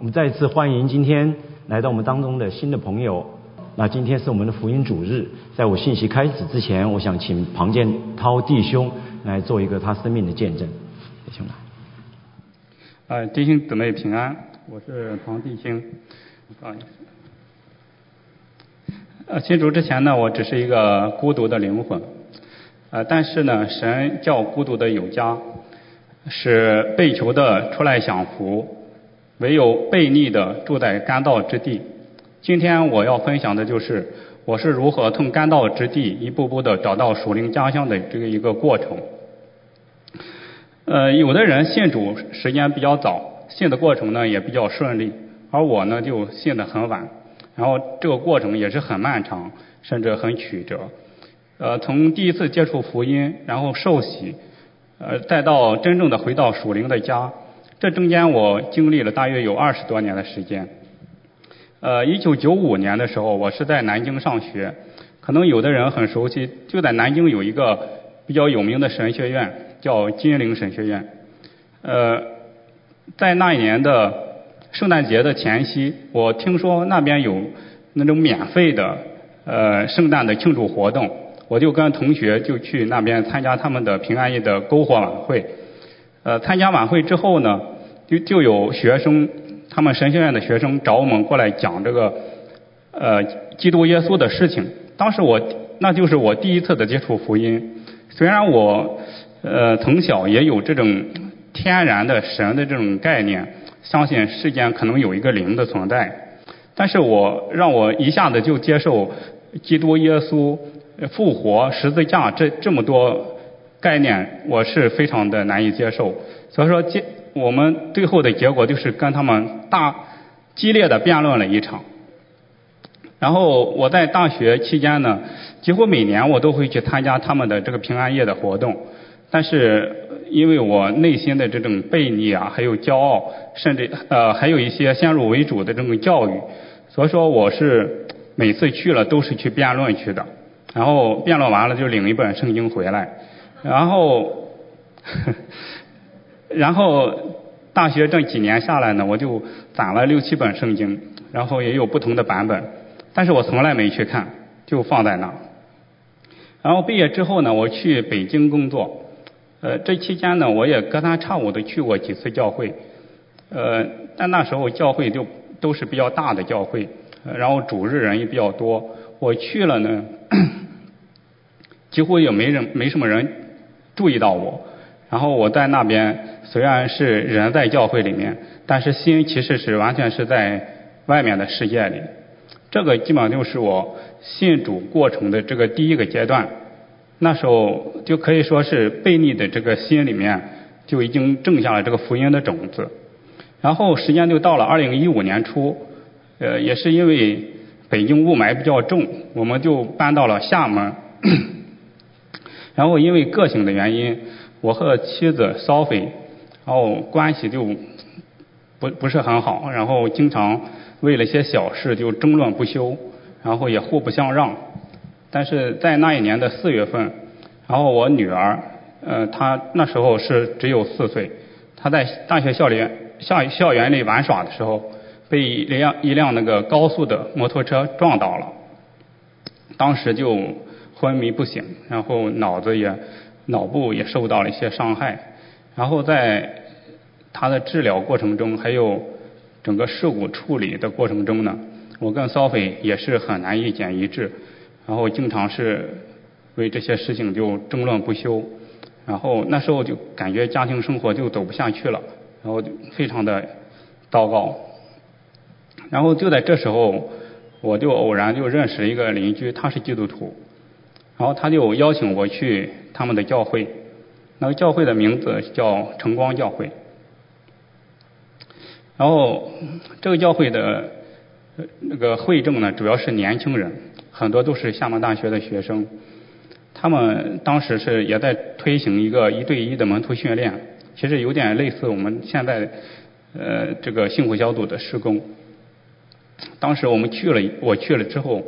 我们再一次欢迎今天来到我们当中的新的朋友。那今天是我们的福音主日，在我信息开始之前，我想请庞建涛弟兄来做一个他生命的见证。弟兄们，呃，弟兄姊妹平安，我是庞弟兄，不好意思。呃，信主之前呢，我只是一个孤独的灵魂，呃，但是呢，神叫孤独的有家，使被囚的出来享福，唯有悖逆的住在干道之地。今天我要分享的就是我是如何从干道之地一步步的找到属灵家乡的这个一个过程。呃，有的人信主时间比较早，信的过程呢也比较顺利，而我呢就信的很晚，然后这个过程也是很漫长，甚至很曲折。呃，从第一次接触福音，然后受洗，呃，再到真正的回到属灵的家，这中间我经历了大约有二十多年的时间。呃，一九九五年的时候，我是在南京上学，可能有的人很熟悉，就在南京有一个比较有名的神学院，叫金陵神学院。呃，在那一年的圣诞节的前夕，我听说那边有那种免费的呃圣诞的庆祝活动，我就跟同学就去那边参加他们的平安夜的篝火晚会。呃，参加晚会之后呢，就就有学生。他们神学院的学生找我们过来讲这个呃基督耶稣的事情。当时我那就是我第一次的接触福音。虽然我呃从小也有这种天然的神的这种概念，相信世间可能有一个灵的存在，但是我让我一下子就接受基督耶稣复活十字架这这么多概念，我是非常的难以接受。所以说接。我们最后的结果就是跟他们大激烈的辩论了一场。然后我在大学期间呢，几乎每年我都会去参加他们的这个平安夜的活动。但是因为我内心的这种悖逆啊，还有骄傲，甚至呃还有一些先入为主的这种教育，所以说我是每次去了都是去辩论去的。然后辩论完了就领一本圣经回来，然后。然后大学这几年下来呢，我就攒了六七本圣经，然后也有不同的版本，但是我从来没去看，就放在那。然后毕业之后呢，我去北京工作，呃，这期间呢，我也隔三差五的去过几次教会，呃，但那时候教会就都是比较大的教会，然后主日人也比较多，我去了呢，几乎也没人没什么人注意到我。然后我在那边虽然是人在教会里面，但是心其实是完全是在外面的世界里。这个基本上就是我信主过程的这个第一个阶段。那时候就可以说是悖逆的这个心里面就已经种下了这个福音的种子。然后时间就到了二零一五年初，呃，也是因为北京雾霾比较重，我们就搬到了厦门。然后因为个性的原因。我和妻子 Sophie，然后关系就不不是很好，然后经常为了些小事就争论不休，然后也互不相让。但是在那一年的四月份，然后我女儿，呃，她那时候是只有四岁，她在大学校园校校园里玩耍的时候，被一辆一辆那个高速的摩托车撞倒了，当时就昏迷不醒，然后脑子也。脑部也受到了一些伤害，然后在他的治疗过程中，还有整个事故处理的过程中呢，我跟 Sophie 也是很难意见一致，然后经常是为这些事情就争论不休，然后那时候就感觉家庭生活就走不下去了，然后就非常的糟糕，然后就在这时候，我就偶然就认识一个邻居，他是基督徒。然后他就邀请我去他们的教会，那个教会的名字叫晨光教会。然后这个教会的那个会众呢，主要是年轻人，很多都是厦门大学的学生。他们当时是也在推行一个一对一的门徒训练，其实有点类似我们现在呃这个幸福小组的施工。当时我们去了，我去了之后，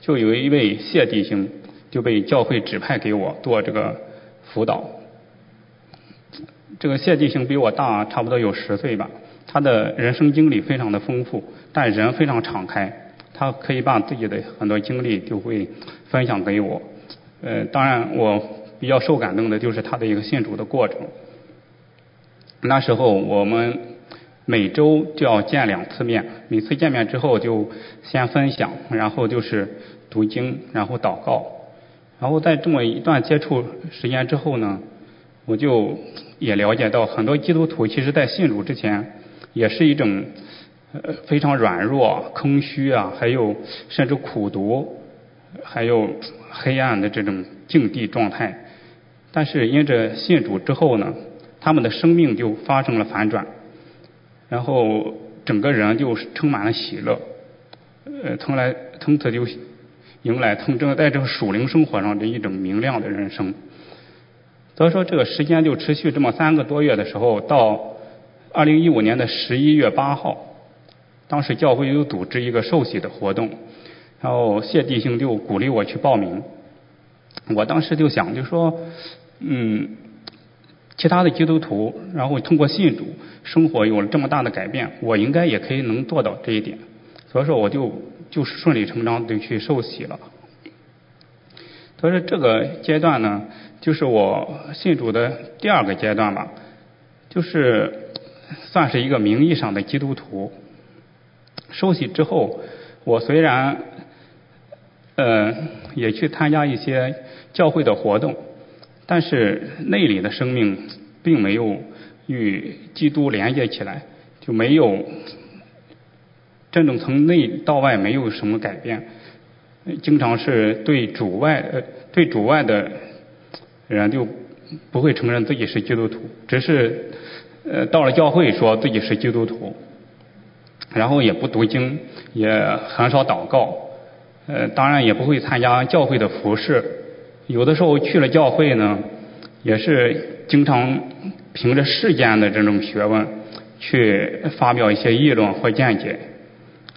就有一位谢弟兄。就被教会指派给我做这个辅导。这个谢弟兄比我大差不多有十岁吧，他的人生经历非常的丰富，但人非常敞开，他可以把自己的很多经历就会分享给我。呃，当然我比较受感动的就是他的一个信主的过程。那时候我们每周就要见两次面，每次见面之后就先分享，然后就是读经，然后祷告，然后在这么一段接触时间之后呢，我就也了解到很多基督徒其实在信主之前。也是一种呃非常软弱、空虚啊，还有甚至苦读，还有黑暗的这种境地状态。但是因着信主之后呢，他们的生命就发生了反转，然后整个人就充满了喜乐，呃，从来从此就迎来从正在这个属灵生活上的一种明亮的人生。所以说，这个时间就持续这么三个多月的时候到。二零一五年的十一月八号，当时教会又组织一个受洗的活动，然后谢弟兄就鼓励我去报名。我当时就想，就说，嗯，其他的基督徒，然后通过信主，生活有了这么大的改变，我应该也可以能做到这一点。所以说，我就就顺理成章的去受洗了。所以说，这个阶段呢，就是我信主的第二个阶段吧，就是。算是一个名义上的基督徒。受洗之后，我虽然呃也去参加一些教会的活动，但是内里的生命并没有与基督连接起来，就没有这种从内到外没有什么改变。经常是对主外呃对主外的人就不会承认自己是基督徒，只是。呃，到了教会说自己是基督徒，然后也不读经，也很少祷告，呃，当然也不会参加教会的服饰。有的时候去了教会呢，也是经常凭着世间的这种学问去发表一些议论或见解。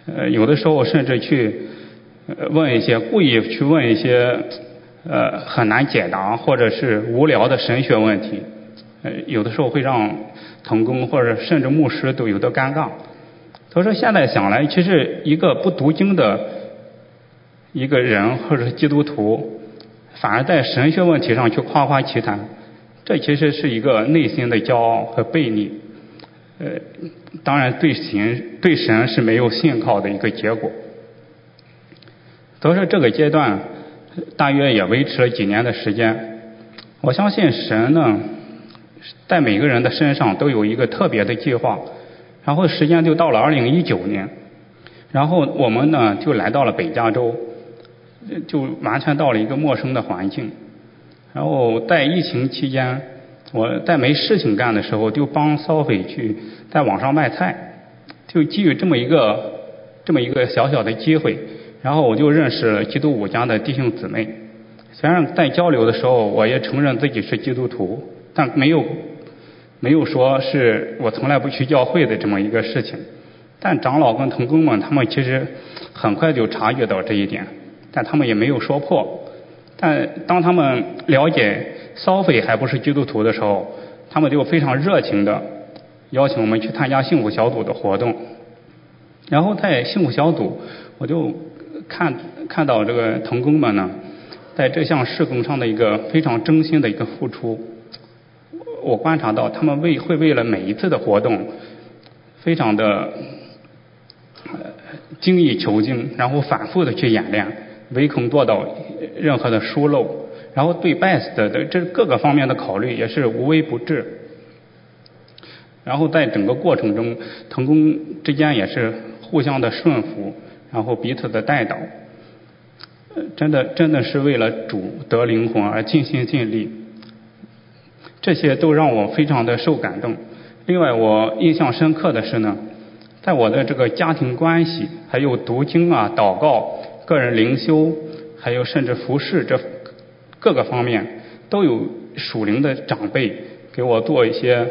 呃，有的时候甚至去问一些故意去问一些呃很难解答或者是无聊的神学问题。呃，有的时候会让。同工或者甚至牧师都有的尴尬。他说：“现在想来，其实一个不读经的一个人或者是基督徒，反而在神学问题上去夸夸其谈，这其实是一个内心的骄傲和背逆。呃，当然对神对神是没有信靠的一个结果。所以说这个阶段大约也维持了几年的时间。我相信神呢。”在每个人的身上都有一个特别的计划，然后时间就到了二零一九年，然后我们呢就来到了北加州，就完全到了一个陌生的环境。然后在疫情期间，我在没事情干的时候，就帮骚匪去在网上卖菜，就基于这么一个这么一个小小的机会，然后我就认识了基督五家的弟兄姊妹。虽然在交流的时候，我也承认自己是基督徒。但没有没有说是我从来不去教会的这么一个事情，但长老跟同工们他们其实很快就察觉到这一点，但他们也没有说破。但当他们了解骚匪还不是基督徒的时候，他们就非常热情的邀请我们去参加幸福小组的活动。然后在幸福小组，我就看看到这个童工们呢，在这项事工上的一个非常真心的一个付出。我观察到，他们为会为了每一次的活动，非常的精益求精，然后反复的去演练，唯恐做到任何的疏漏，然后对 best 的这各个方面的考虑也是无微不至。然后在整个过程中，同工之间也是互相的顺服，然后彼此的带导，真的真的是为了主得灵魂而尽心尽力。这些都让我非常的受感动。另外，我印象深刻的是呢，在我的这个家庭关系、还有读经啊、祷告、个人灵修，还有甚至服饰这各个方面，都有属灵的长辈给我做一些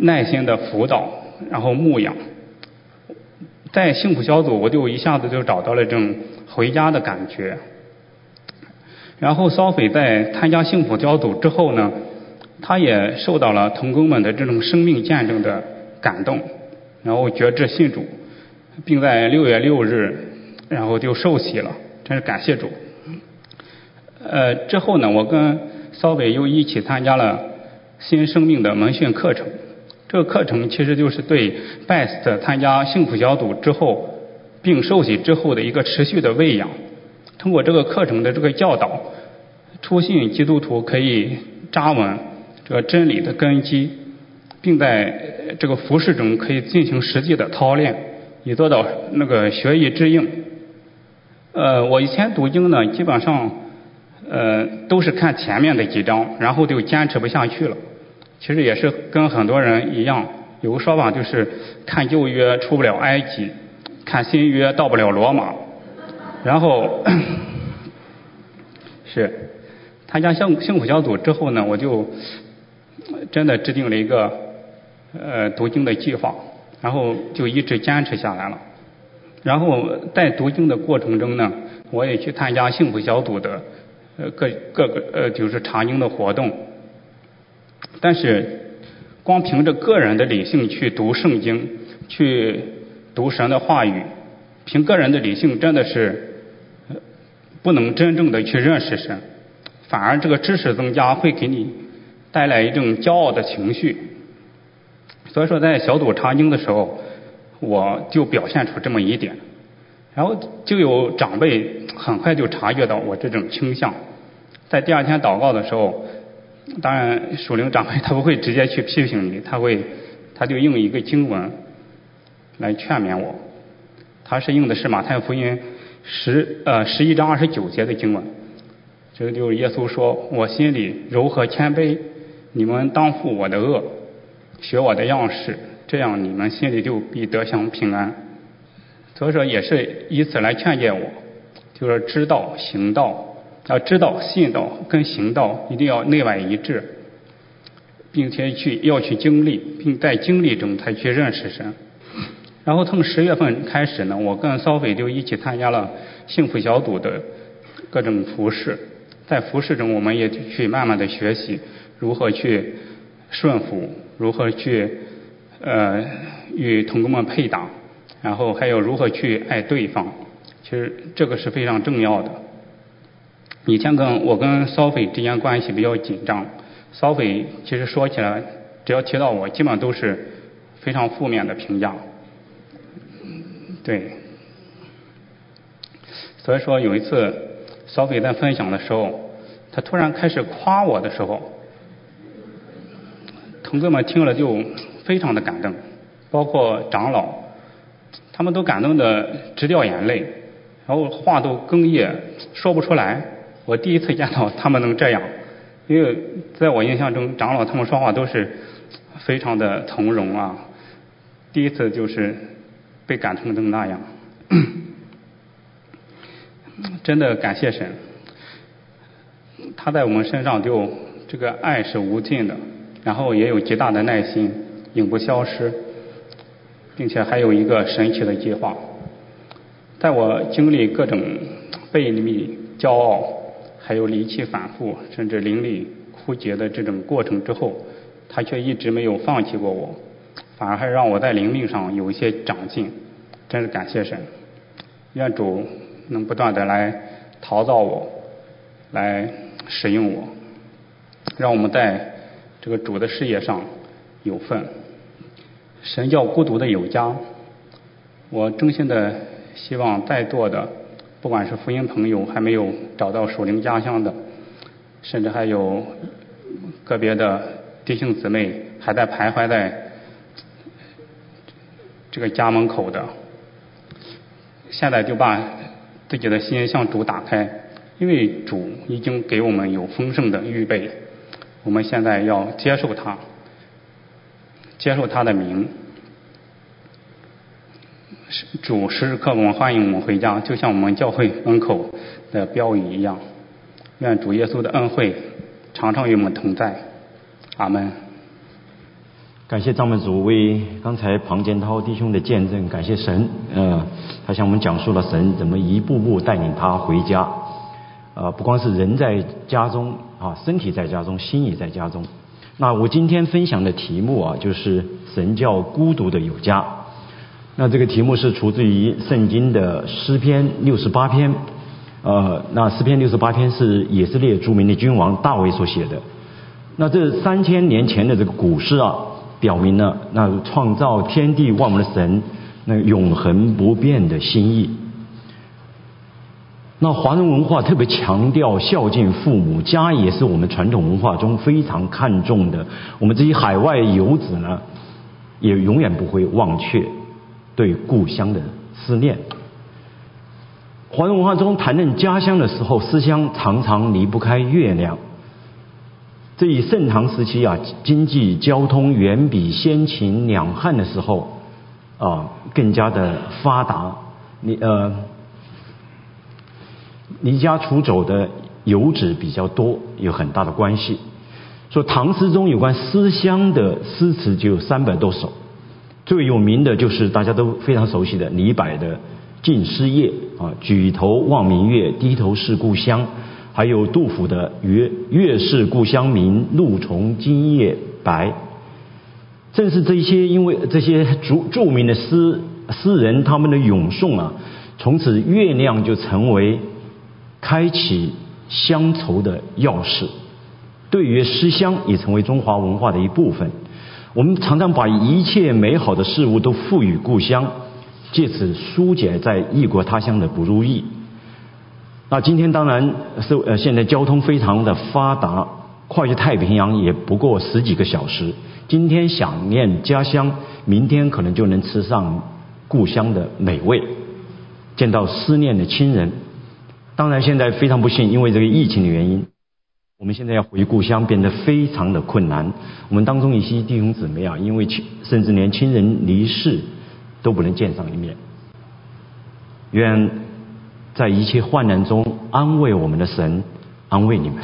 耐心的辅导，然后牧养。在幸福小组，我就一下子就找到了这种回家的感觉。然后，骚匪在参加幸福小组之后呢？他也受到了童工们的这种生命见证的感动，然后觉志信主，并在六月六日，然后就受洗了，真是感谢主。呃，之后呢，我跟骚伟又一起参加了新生命的门训课程。这个课程其实就是对 Best 参加幸福小组之后，并受洗之后的一个持续的喂养。通过这个课程的这个教导，初信基督徒可以扎稳这个真理的根基，并在这个服饰中可以进行实际的操练，以做到那个学以致用。呃，我以前读经呢，基本上呃都是看前面的几章，然后就坚持不下去了。其实也是跟很多人一样，有个说法就是看旧约出不了埃及，看新约到不了罗马。然后是参加幸幸福小组之后呢，我就真的制定了一个呃读经的计划，然后就一直坚持下来了。然后在读经的过程中呢，我也去参加幸福小组的呃各各个呃就是查经的活动。但是光凭着个人的理性去读圣经，去读神的话语，凭个人的理性真的是。不能真正的去认识神，反而这个知识增加会给你带来一种骄傲的情绪。所以说，在小组查经的时候，我就表现出这么一点，然后就有长辈很快就察觉到我这种倾向，在第二天祷告的时候，当然属灵长辈他不会直接去批评你，他会他就用一个经文来劝勉我，他是用的是马太福音。十呃十一章二十九节的经文，这个就是耶稣说：“我心里柔和谦卑，你们当负我的恶，学我的样式，这样你们心里就必得享平安。”所以说也是以此来劝诫我，就是知道行道，要知道信道跟行道一定要内外一致，并且去要去经历，并在经历中才去认识神。然后从十月份开始呢，我跟骚菲就一起参加了幸福小组的各种服饰，在服饰中，我们也去慢慢的学习如何去顺服，如何去呃与同工们配搭，然后还有如何去爱对方。其实这个是非常重要的。以前跟我跟骚菲之间关系比较紧张，骚菲其实说起来，只要提到我，基本上都是非常负面的评价。对，所以说有一次，Sophie 在分享的时候，他突然开始夸我的时候，同志们听了就非常的感动，包括长老，他们都感动的直掉眼泪，然后话都哽咽说不出来。我第一次见到他们能这样，因为在我印象中，长老他们说话都是非常的从容啊，第一次就是。被感动成那样，真的感谢神，他在我们身上就这个爱是无尽的，然后也有极大的耐心，永不消失，并且还有一个神奇的计划。在我经历各种背逆、骄傲，还有离弃反复，甚至灵力枯竭的这种过程之后，他却一直没有放弃过我。反而还让我在灵命上有一些长进，真是感谢神。愿主能不断的来陶造我，来使用我，让我们在这个主的事业上有份。神叫孤独的有家，我衷心的希望在座的，不管是福音朋友还没有找到属灵家乡的，甚至还有个别的弟兄姊妹还在徘徊在。这个家门口的，现在就把自己的心向主打开，因为主已经给我们有丰盛的预备，我们现在要接受他，接受他的名，主时时刻刻欢迎我们回家，就像我们教会门口的标语一样。愿主耶稣的恩惠常常与我们同在，阿门。感谢张门主为刚才庞建涛弟兄的见证，感谢神，呃，他向我们讲述了神怎么一步步带领他回家，呃，不光是人在家中啊，身体在家中，心也在家中。那我今天分享的题目啊，就是神叫孤独的有家。那这个题目是出自于圣经的诗篇六十八篇，呃，那诗篇六十八篇是以色列著名的君王大卫所写的。那这三千年前的这个古诗啊，表明了那创造天地万物的神那永恒不变的心意。那华人文化特别强调孝敬父母，家也是我们传统文化中非常看重的。我们这些海外游子呢，也永远不会忘却对故乡的思念。华人文化中谈论家乡的时候，思乡常常离不开月亮。这以盛唐时期啊，经济交通远比先秦两汉的时候啊更加的发达。你呃。离家出走的游子比较多，有很大的关系。说唐诗中有关思乡的诗词就有三百多首，最有名的就是大家都非常熟悉的李白的《静思夜》啊，“举头望明月，低头思故乡”，还有杜甫的“月月是故乡明，露从今夜白”。正是这些，因为这些著著名的诗诗人他们的咏颂啊，从此月亮就成为。开启乡愁的钥匙，对于思乡也成为中华文化的一部分。我们常常把一切美好的事物都赋予故乡，借此疏解在异国他乡的不如意。那今天当然是呃，现在交通非常的发达，跨越太平洋也不过十几个小时。今天想念家乡，明天可能就能吃上故乡的美味，见到思念的亲人。当然，现在非常不幸，因为这个疫情的原因，我们现在要回故乡变得非常的困难。我们当中一些弟兄姊妹啊，因为亲，甚至连亲人离世都不能见上一面。愿在一切患难中安慰我们的神，安慰你们。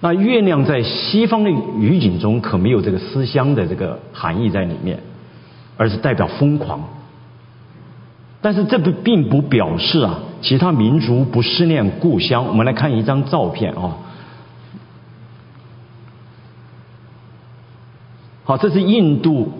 那月亮在西方的语境中可没有这个思乡的这个含义在里面，而是代表疯狂。但是这不并不表示啊。其他民族不思念故乡。我们来看一张照片啊。好，这是印度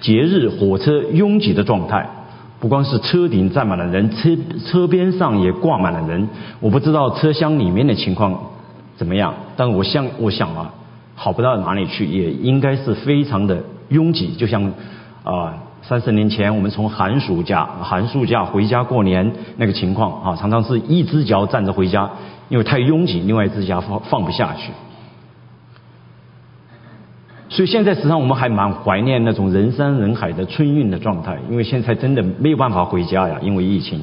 节日火车拥挤的状态，不光是车顶站满了人，车车边上也挂满了人。我不知道车厢里面的情况怎么样，但我想，我想啊，好不到哪里去，也应该是非常的拥挤，就像啊。三十年前，我们从寒暑假、寒暑假回家过年那个情况啊，常常是一只脚站着回家，因为太拥挤，另外一只脚放放不下去。所以现在实际上我们还蛮怀念那种人山人海的春运的状态，因为现在真的没有办法回家呀，因为疫情。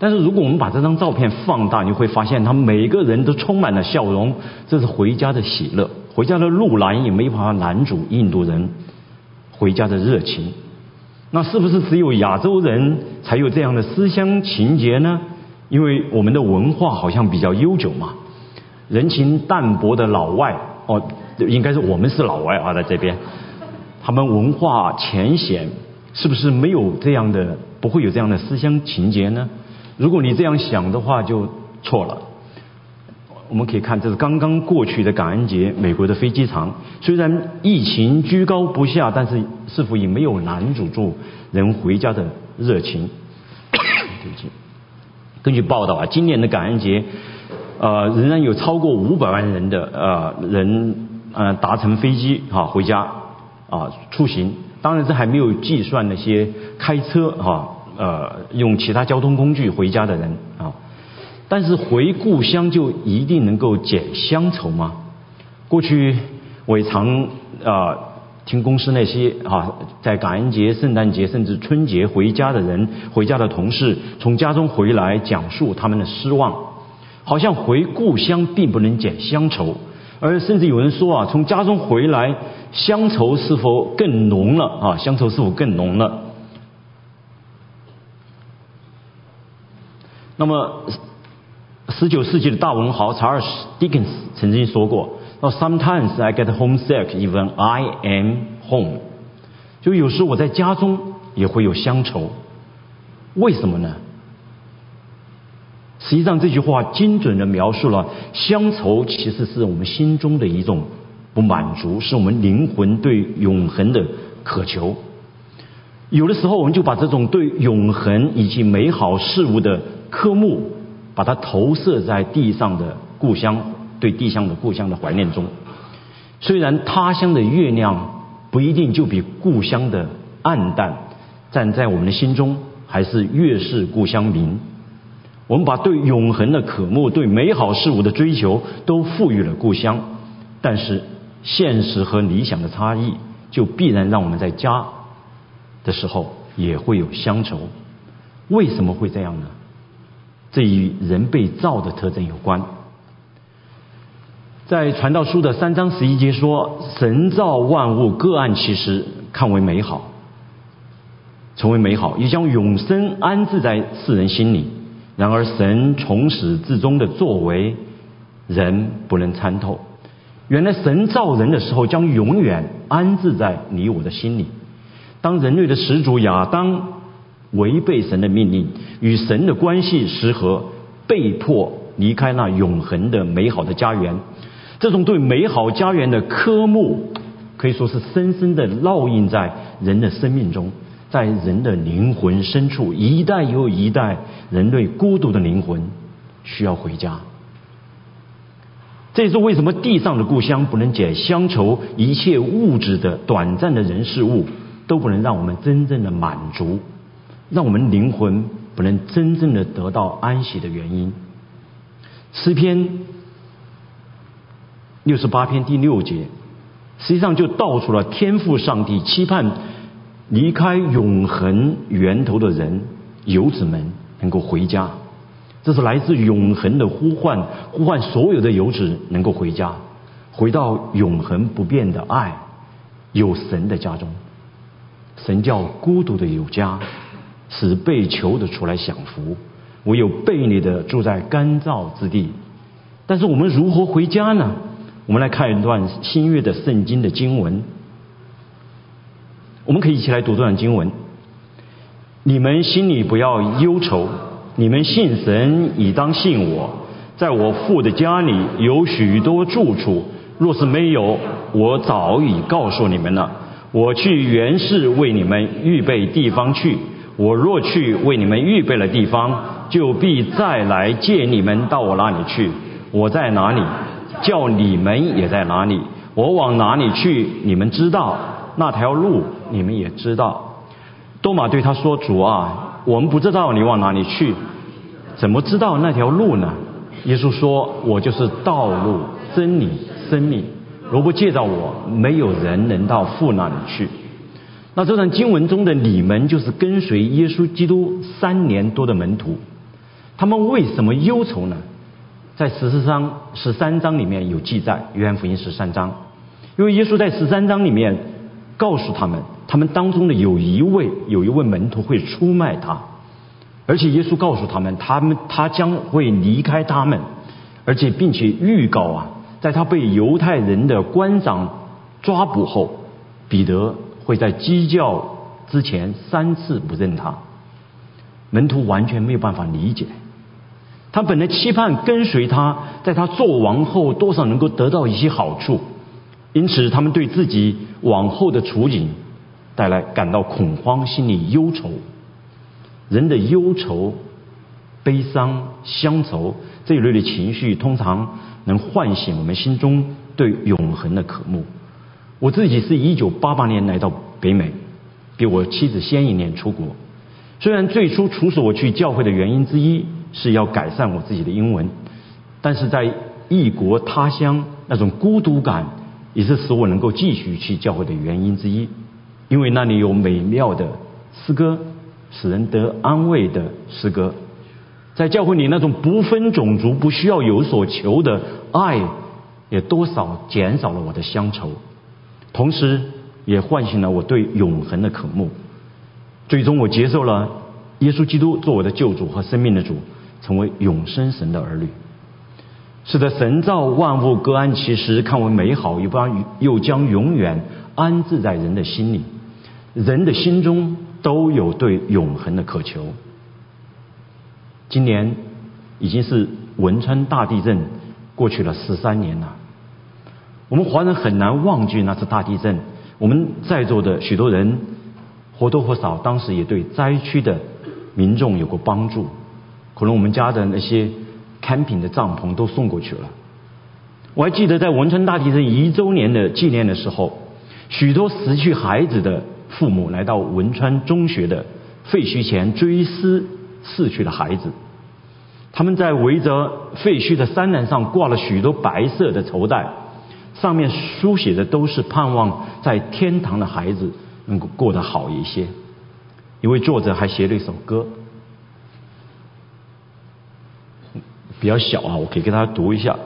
但是如果我们把这张照片放大，你会发现他们每个人都充满了笑容，这是回家的喜乐。回家的路难也没办法拦住印度人回家的热情。那是不是只有亚洲人才有这样的思乡情节呢？因为我们的文化好像比较悠久嘛，人情淡薄的老外哦，应该是我们是老外啊，在这边，他们文化浅显，是不是没有这样的，不会有这样的思乡情节呢？如果你这样想的话，就错了。我们可以看，这是刚刚过去的感恩节，美国的飞机场虽然疫情居高不下，但是似乎也没有拦阻住人回家的热情。对不起，根据报道啊，今年的感恩节，呃，仍然有超过五百万人的呃人呃搭乘飞机啊回家啊出行。当然，这还没有计算那些开车啊呃用其他交通工具回家的人啊。但是回故乡就一定能够减乡愁吗？过去我也常啊听公司那些啊在感恩节、圣诞节甚至春节回家的人、回家的同事从家中回来讲述他们的失望，好像回故乡并不能减乡愁，而甚至有人说啊从家中回来乡愁是否更浓了啊乡愁是否更浓了？那么。十九世纪的大文豪查尔斯·狄更斯曾经说过：“那 Sometimes I get homesick even I am home。”就有时我在家中也会有乡愁，为什么呢？实际上这句话精准的描述了乡愁其实是我们心中的一种不满足，是我们灵魂对永恒的渴求。有的时候，我们就把这种对永恒以及美好事物的科目，把它投射在地上的故乡，对地上的故乡的怀念中。虽然他乡的月亮不一定就比故乡的暗淡，但在我们的心中还是月是故乡明。我们把对永恒的渴慕、对美好事物的追求都赋予了故乡，但是现实和理想的差异，就必然让我们在家的时候也会有乡愁。为什么会这样呢？这与人被造的特征有关。在传道书的三章十一节说：“神造万物，各按其时，看为美好，成为美好，也将永生安置在世人心里。”然而，神从始至终的作为，人不能参透。原来，神造人的时候，将永远安置在你我的心里。当人类的始祖亚当违背神的命令，与神的关系失和，被迫离开那永恒的美好的家园。这种对美好家园的科目，可以说是深深的烙印在人的生命中。在人的灵魂深处，一代又一代人类孤独的灵魂需要回家。这也是为什么地上的故乡不能解乡愁，一切物质的短暂的人事物都不能让我们真正的满足，让我们灵魂不能真正的得到安息的原因。诗篇六十八篇第六节，实际上就道出了天赋上帝期盼。离开永恒源头的人，游子们能够回家，这是来自永恒的呼唤，呼唤所有的游子能够回家，回到永恒不变的爱，有神的家中。神叫孤独的有家，使被囚的出来享福，唯有背逆的住在干燥之地。但是我们如何回家呢？我们来看一段新约的圣经的经文。我们可以一起来读这段经文。你们心里不要忧愁，你们信神，以当信我。在我父的家里有许多住处，若是没有，我早已告诉你们了。我去原是为你们预备地方去。我若去为你们预备了地方，就必再来接你们到我那里去。我在哪里，叫你们也在哪里。我往哪里去，你们知道。那条路你们也知道，多马对他说：“主啊，我们不知道你往哪里去，怎么知道那条路呢？”耶稣说：“我就是道路、真理、生命。如果借着我，没有人能到父那里去。”那这段经文中的你们，就是跟随耶稣基督三年多的门徒，他们为什么忧愁呢？在十四章十三章里面有记载，约翰福音十三章，因为耶稣在十三章里面。告诉他们，他们当中的有一位有一位门徒会出卖他，而且耶稣告诉他们，他们他将会离开他们，而且并且预告啊，在他被犹太人的官长抓捕后，彼得会在鸡叫之前三次不认他。门徒完全没有办法理解，他本来期盼跟随他，在他做王后多少能够得到一些好处。因此，他们对自己往后的处境带来感到恐慌，心里忧愁。人的忧愁、悲伤、乡愁这一类的情绪，通常能唤醒我们心中对永恒的渴慕。我自己是一九八八年来到北美，比我妻子先一年出国。虽然最初促使我去教会的原因之一是要改善我自己的英文，但是在异国他乡那种孤独感。也是使我能够继续去教会的原因之一，因为那里有美妙的诗歌，使人得安慰的诗歌，在教会里那种不分种族、不需要有所求的爱，也多少减少了我的乡愁，同时也唤醒了我对永恒的渴慕。最终，我接受了耶稣基督做我的救主和生命的主，成为永生神的儿女。使得，神造万物各安其时，看为美好，又将又将永远安置在人的心里。人的心中都有对永恒的渴求。今年已经是汶川大地震过去了十三年了，我们华人很难忘记那次大地震。我们在座的许多人或多或少当时也对灾区的民众有过帮助。可能我们家的那些 camping 的帐篷都送过去了。我还记得在汶川大地震一周年的纪念的时候，许多失去孩子的父母来到汶川中学的废墟前追思逝去的孩子。他们在围着废墟的山栏上挂了许多白色的绸带，上面书写的都是盼望在天堂的孩子能够过得好一些。一位作者还写了一首歌，比较小啊，我可以给大家读一下。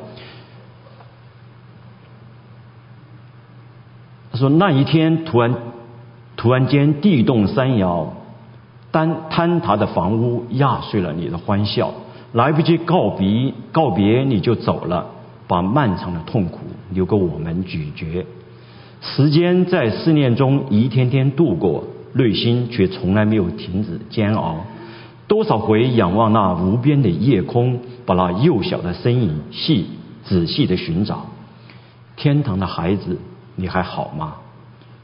他说那一天突然突然间地动山摇，坍坍塌的房屋压碎了你的欢笑，来不及告别告别你就走了，把漫长的痛苦留给我们咀嚼。时间在思念中一天天度过，内心却从来没有停止煎熬。多少回仰望那无边的夜空，把那幼小的身影细仔细的寻找。天堂的孩子。你还好吗？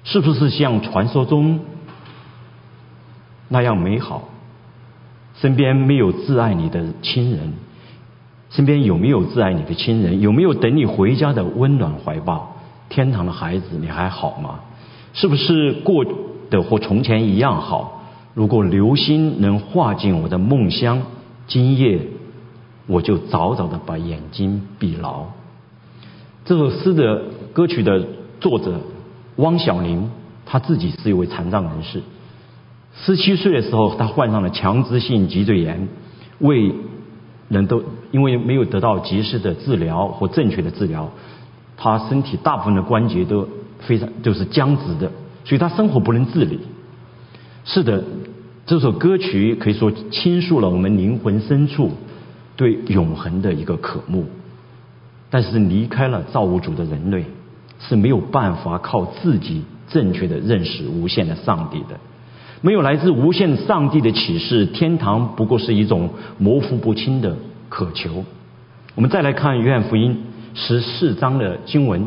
是不是像传说中那样美好？身边没有挚爱你的亲人，身边有没有挚爱你的亲人？有没有等你回家的温暖怀抱？天堂的孩子，你还好吗？是不是过得和从前一样好？如果流星能化进我的梦乡，今夜我就早早的把眼睛闭牢。这首诗的歌曲的。作者汪小玲，他自己是一位残障人士。十七岁的时候，他患上了强直性脊椎炎，为人都因为没有得到及时的治疗或正确的治疗，他身体大部分的关节都非常就是僵直的，所以他生活不能自理。是的，这首歌曲可以说倾诉了我们灵魂深处对永恒的一个渴慕。但是离开了造物主的人类。是没有办法靠自己正确的认识无限的上帝的，没有来自无限上帝的启示，天堂不过是一种模糊不清的渴求。我们再来看约翰福音十四章的经文，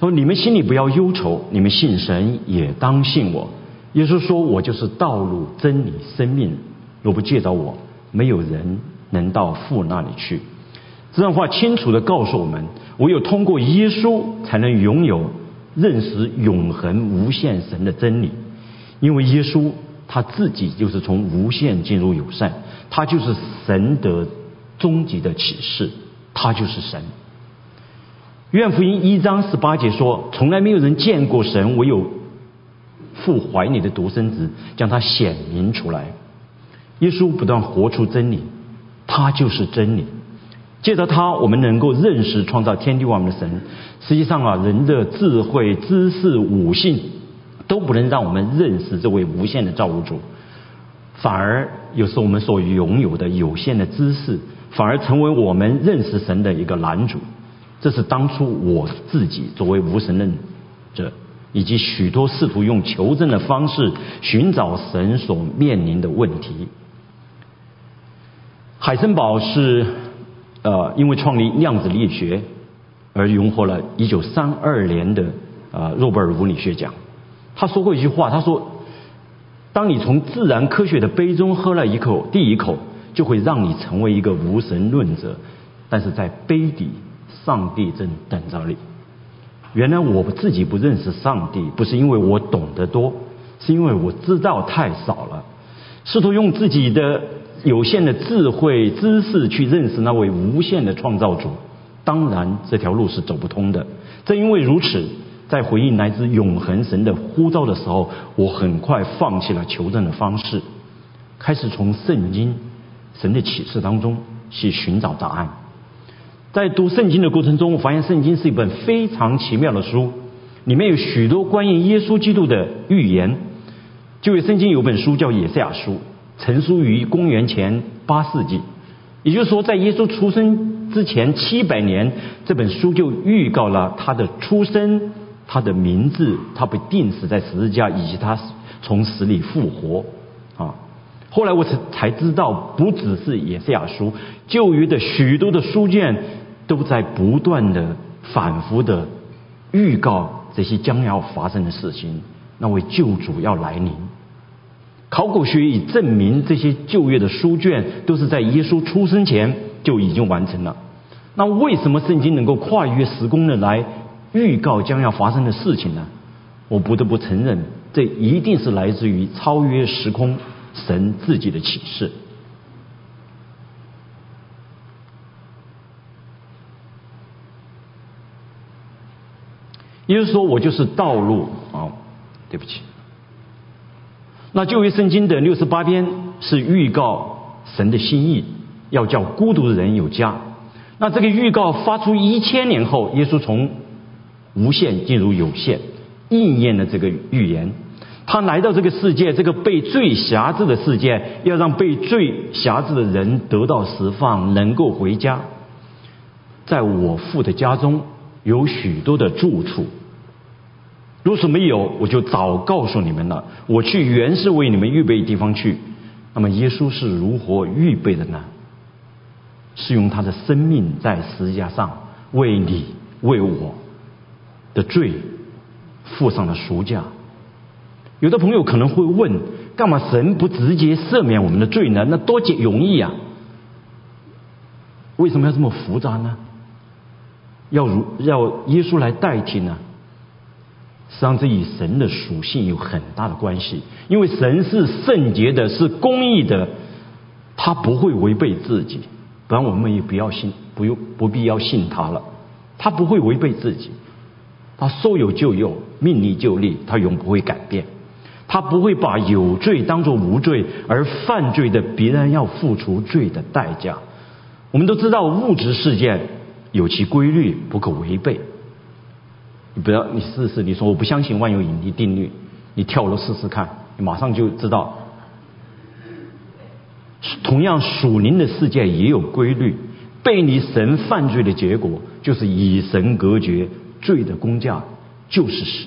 说：“你们心里不要忧愁，你们信神也当信我。”耶稣说：“我就是道路、真理、生命，若不借着我，没有人能到父那里去。”这段话清楚的告诉我们。唯有通过耶稣，才能拥有认识永恒无限神的真理。因为耶稣他自己就是从无限进入有限，他就是神的终极的启示，他就是神。愿福音一章十八节说：“从来没有人见过神，唯有父怀里的独生子将他显明出来。”耶稣不断活出真理，他就是真理。借着他，我们能够认识创造天地万物的神。实际上啊，人的智慧、知识、悟性都不能让我们认识这位无限的造物主，反而有时我们所拥有的有限的知识，反而成为我们认识神的一个拦阻。这是当初我自己作为无神论者，以及许多试图用求证的方式寻找神所面临的问题。海森堡是。呃，因为创立量子力学而荣获了1932年的呃诺贝尔物理学奖。他说过一句话，他说：“当你从自然科学的杯中喝了一口第一口，就会让你成为一个无神论者。但是在杯底，上帝正等着你。原来我自己不认识上帝，不是因为我懂得多，是因为我知道太少了。试图用自己的。”有限的智慧知识去认识那位无限的创造主，当然这条路是走不通的。正因为如此，在回应来自永恒神的呼召的时候，我很快放弃了求证的方式，开始从圣经神的启示当中去寻找答案。在读圣经的过程中，我发现圣经是一本非常奇妙的书，里面有许多关于耶稣基督的预言。就有圣经有本书叫《以赛亚书》。成书于公元前八世纪，也就是说，在耶稣出生之前七百年，这本书就预告了他的出生、他的名字、他被钉死在十字架，以及他从死里复活。啊，后来我才才知道，不只是以赛亚书，旧约的许多的书卷都在不断的、反复的预告这些将要发生的事情，那位救主要来临。考古学已证明，这些旧约的书卷都是在耶稣出生前就已经完成了。那为什么圣经能够跨越时空的来预告将要发生的事情呢？我不得不承认，这一定是来自于超越时空神自己的启示。耶稣说：“我就是道路。”啊，对不起。那旧约圣经的六十八篇是预告神的心意，要叫孤独的人有家。那这个预告发出一千年后，耶稣从无限进入有限，应验了这个预言。他来到这个世界，这个被罪辖制的世界，要让被罪辖制的人得到释放，能够回家。在我父的家中。有许多的住处，如果没有，我就早告诉你们了。我去原是为你们预备地方去。那么耶稣是如何预备的呢？是用他的生命在十字架上为你为我的罪付上了赎价。有的朋友可能会问：干嘛神不直接赦免我们的罪呢？那多简容易啊！为什么要这么复杂呢？要如要耶稣来代替呢？实际上，这与神的属性有很大的关系。因为神是圣洁的，是公义的，他不会违背自己。不然我们也不要信，不用不必要信他了。他不会违背自己，他说有就有，命里就立，他永不会改变。他不会把有罪当作无罪，而犯罪的必然要付出罪的代价。我们都知道物质世界。有其规律，不可违背。你不要，你试试。你说我不相信万有引力定律，你跳楼试试看，你马上就知道。同样，属灵的世界也有规律。背离神犯罪的结果，就是以神隔绝，罪的工价就是死。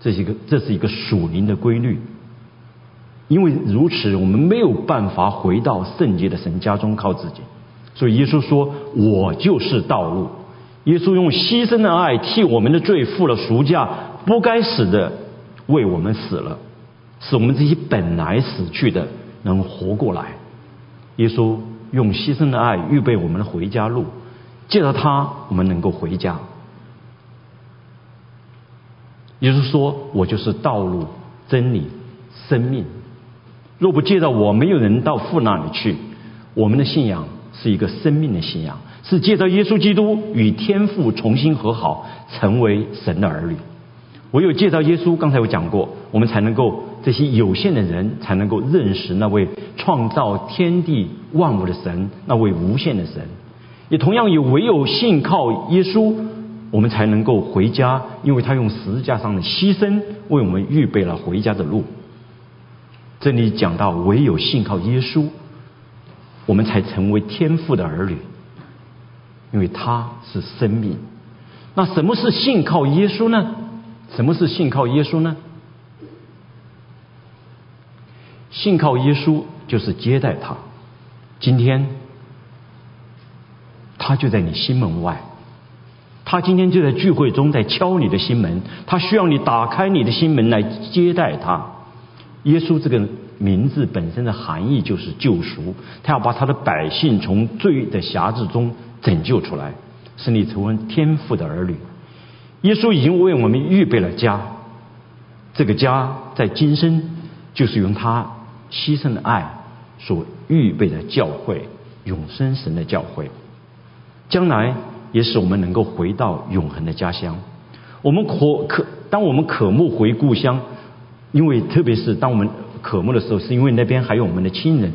这是一个，这是一个属灵的规律。因为如此，我们没有办法回到圣洁的神家中靠自己。所以耶稣说：“我就是道路。”耶稣用牺牲的爱替我们的罪付了赎价，不该死的为我们死了，使我们这些本来死去的能活过来。耶稣用牺牲的爱预备我们的回家路，借着他，我们能够回家。耶稣说：“我就是道路、真理、生命。若不借着我，没有人到父那里去。”我们的信仰。是一个生命的信仰，是借着耶稣基督与天父重新和好，成为神的儿女。唯有借着耶稣，刚才我讲过，我们才能够这些有限的人才能够认识那位创造天地万物的神，那位无限的神。也同样，也唯有信靠耶稣，我们才能够回家，因为他用十字架上的牺牲为我们预备了回家的路。这里讲到，唯有信靠耶稣。我们才成为天父的儿女，因为他是生命。那什么是信靠耶稣呢？什么是信靠耶稣呢？信靠耶稣就是接待他。今天，他就在你心门外，他今天就在聚会中在敲你的心门，他需要你打开你的心门来接待他。耶稣这个。名字本身的含义就是救赎，他要把他的百姓从罪的辖制中拯救出来，使你成为天父的儿女。耶稣已经为我们预备了家，这个家在今生就是用他牺牲的爱所预备的教会，永生神的教会，将来也使我们能够回到永恒的家乡。我们可可，当我们渴慕回故乡，因为特别是当我们。渴慕的时候，是因为那边还有我们的亲人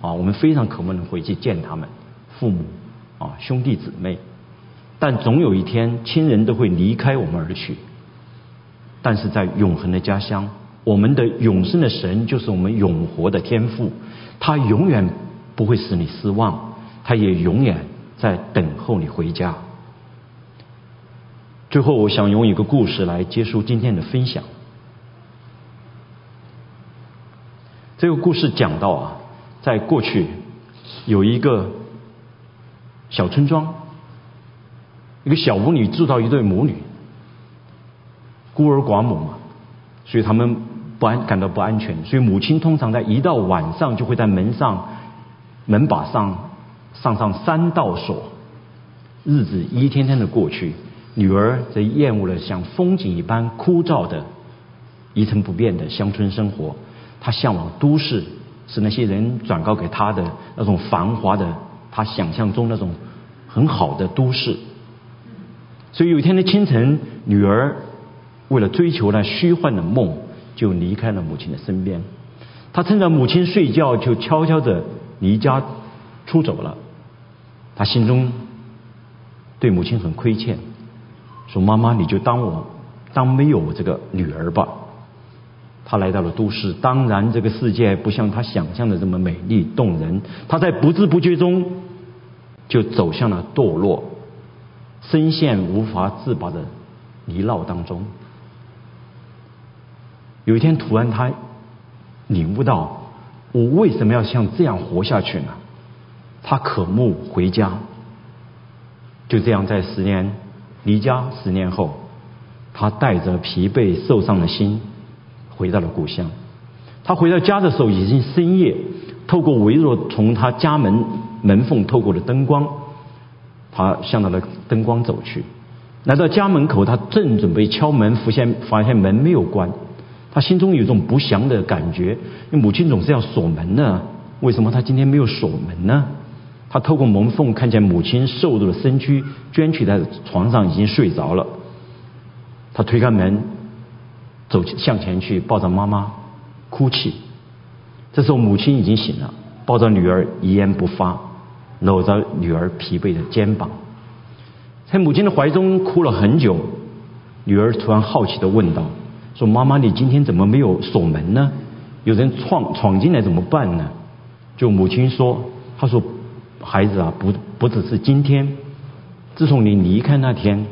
啊，我们非常渴慕能回去见他们，父母啊，兄弟姊妹。但总有一天，亲人都会离开我们而去。但是在永恒的家乡，我们的永生的神就是我们永活的天赋，他永远不会使你失望，他也永远在等候你回家。最后，我想用一个故事来结束今天的分享。这个故事讲到啊，在过去有一个小村庄，一个小屋里住到一对母女，孤儿寡母嘛。所以他们不安感到不安全。所以母亲通常在一到晚上就会在门上门把上上上三道锁。日子一天天的过去，女儿则厌恶了像风景一般枯燥的一成不变的乡村生活，她向往都市，是那些人转告给她的那种繁华的，她想象中那种很好的都市。所以有一天的清晨，女儿为了追求那虚幻的梦，就离开了母亲的身边。她趁着母亲睡觉，就悄悄的离家出走了。他心中。对母亲很亏欠，说：“妈妈，你就当我当没有我这个女儿吧。”他来到了都市，当然这个世界不像他想象的这么美丽动人。他在不知不觉中就走向了堕落，深陷无法自拔的泥淖当中。有一天，突然他领悟到：我为什么要像这样活下去呢？他渴慕回家。就这样，在十年离家十年后，他带着疲惫受伤的心回到了故乡。他回到家的时候已经深夜，透过微弱从他家门门缝透过的灯光，他向那个灯光走去。来到家门口，他正准备敲门，发现发现门没有关。他心中有一种不祥的感觉，因为母亲总是要锁门的，为什么他今天没有锁门呢？他透过门缝看见母亲瘦弱的身躯蜷曲在床上，已经睡着了。他推开门，走向前去，抱着妈妈哭泣。这时候母亲已经醒了，抱着女儿一言不发，搂着女儿疲惫的肩膀，在母亲的怀中哭了很久。女儿突然好奇的问道：“说妈妈，你今天怎么没有锁门呢？有人闯闯进来怎么办呢？”就母亲说：“她说。”孩子啊，不不只是今天，自从你离开那天，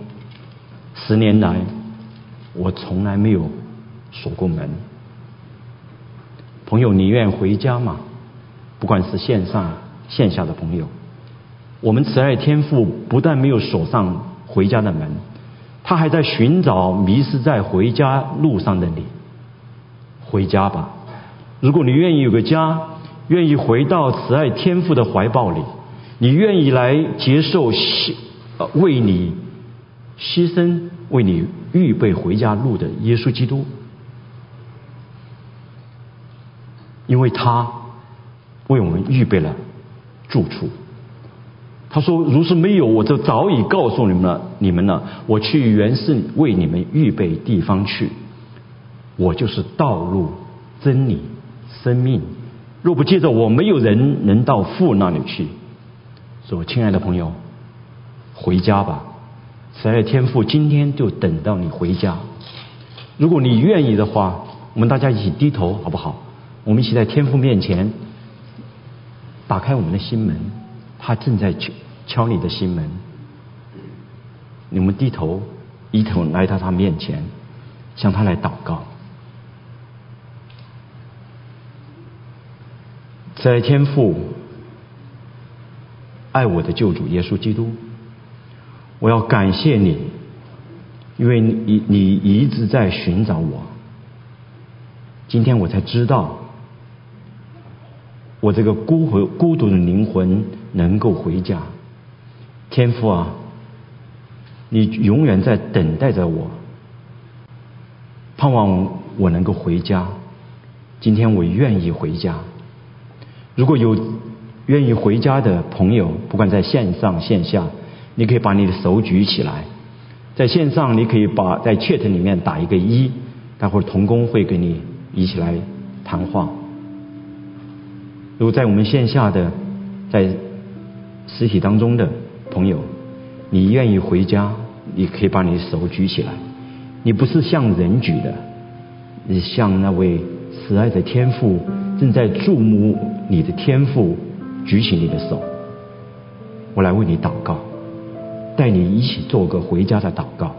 十年来，我从来没有锁过门。朋友，你愿回家吗？不管是线上线下的朋友，我们慈爱天父不但没有锁上回家的门，他还在寻找迷失在回家路上的你。回家吧，如果你愿意有个家，愿意回到慈爱天父的怀抱里。你愿意来接受牺呃为你牺牲、为你预备回家路的耶稣基督，因为他为我们预备了住处。他说：“如是没有，我就早已告诉你们了。你们呢？我去原是为你们预备地方去。我就是道路、真理、生命。若不借着我，没有人能到父那里去。”说：“亲爱的朋友，回家吧！慈爱天父今天就等到你回家。如果你愿意的话，我们大家一起低头好不好？我们一起在天父面前打开我们的心门，他正在敲敲你的心门。你们低头，一头来到他面前，向他来祷告。慈爱天父。”爱我的救主耶稣基督，我要感谢你，因为你你一直在寻找我。今天我才知道，我这个孤魂孤独的灵魂能够回家。天父啊，你永远在等待着我，盼望我能够回家。今天我愿意回家。如果有。愿意回家的朋友，不管在线上线下，你可以把你的手举起来。在线上，你可以把在 chat 里面打一个一，待会儿童工会跟你一起来谈话。如果在我们线下的，在实体当中的朋友，你愿意回家，你可以把你的手举起来。你不是向人举的，你向那位慈爱的天父正在注目你的天赋。举起你的手，我来为你祷告，带你一起做个回家的祷告。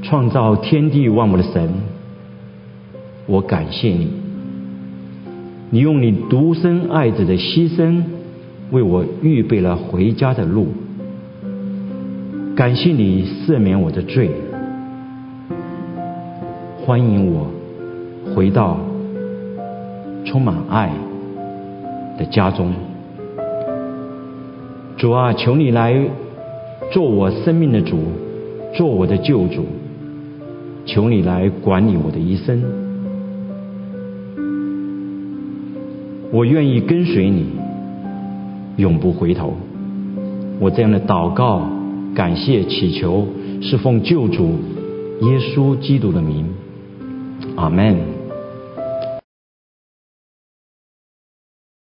创造天地万物的神，我感谢你，你用你独生爱子的牺牲为我预备了回家的路。感谢你赦免我的罪。欢迎我回到充满爱的家中。主啊，求你来做我生命的主，做我的救主。求你来管理我的一生，我愿意跟随你，永不回头。我这样的祷告、感谢、祈求，是奉救主耶稣基督的名，阿门。